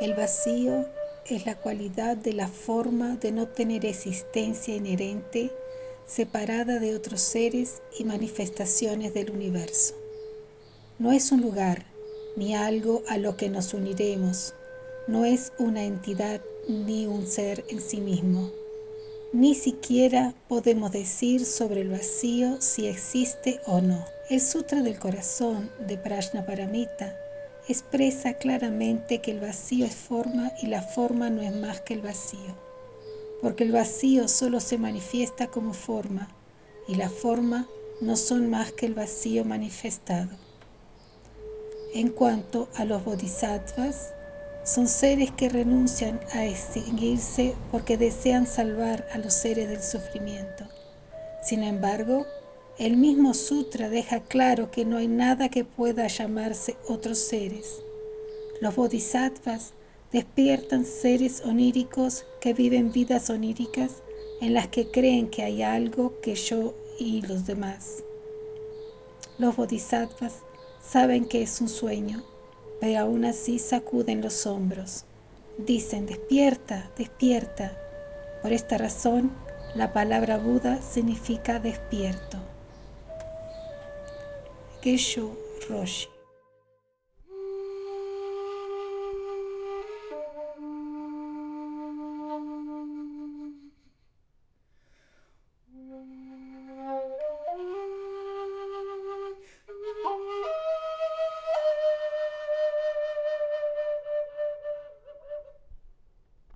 El vacío es la cualidad de la forma de no tener existencia inherente separada de otros seres y manifestaciones del universo. No es un lugar ni algo a lo que nos uniremos, no es una entidad ni un ser en sí mismo. Ni siquiera podemos decir sobre el vacío si existe o no. El Sutra del Corazón de Prajnaparamita expresa claramente que el vacío es forma y la forma no es más que el vacío, porque el vacío solo se manifiesta como forma y la forma no son más que el vacío manifestado. En cuanto a los bodhisattvas, son seres que renuncian a extinguirse porque desean salvar a los seres del sufrimiento. Sin embargo, el mismo sutra deja claro que no hay nada que pueda llamarse otros seres. Los bodhisattvas despiertan seres oníricos que viven vidas oníricas en las que creen que hay algo que yo y los demás. Los bodhisattvas saben que es un sueño pero aún así sacuden los hombros. Dicen, despierta, despierta. Por esta razón, la palabra Buda significa despierto. Keshab রসে।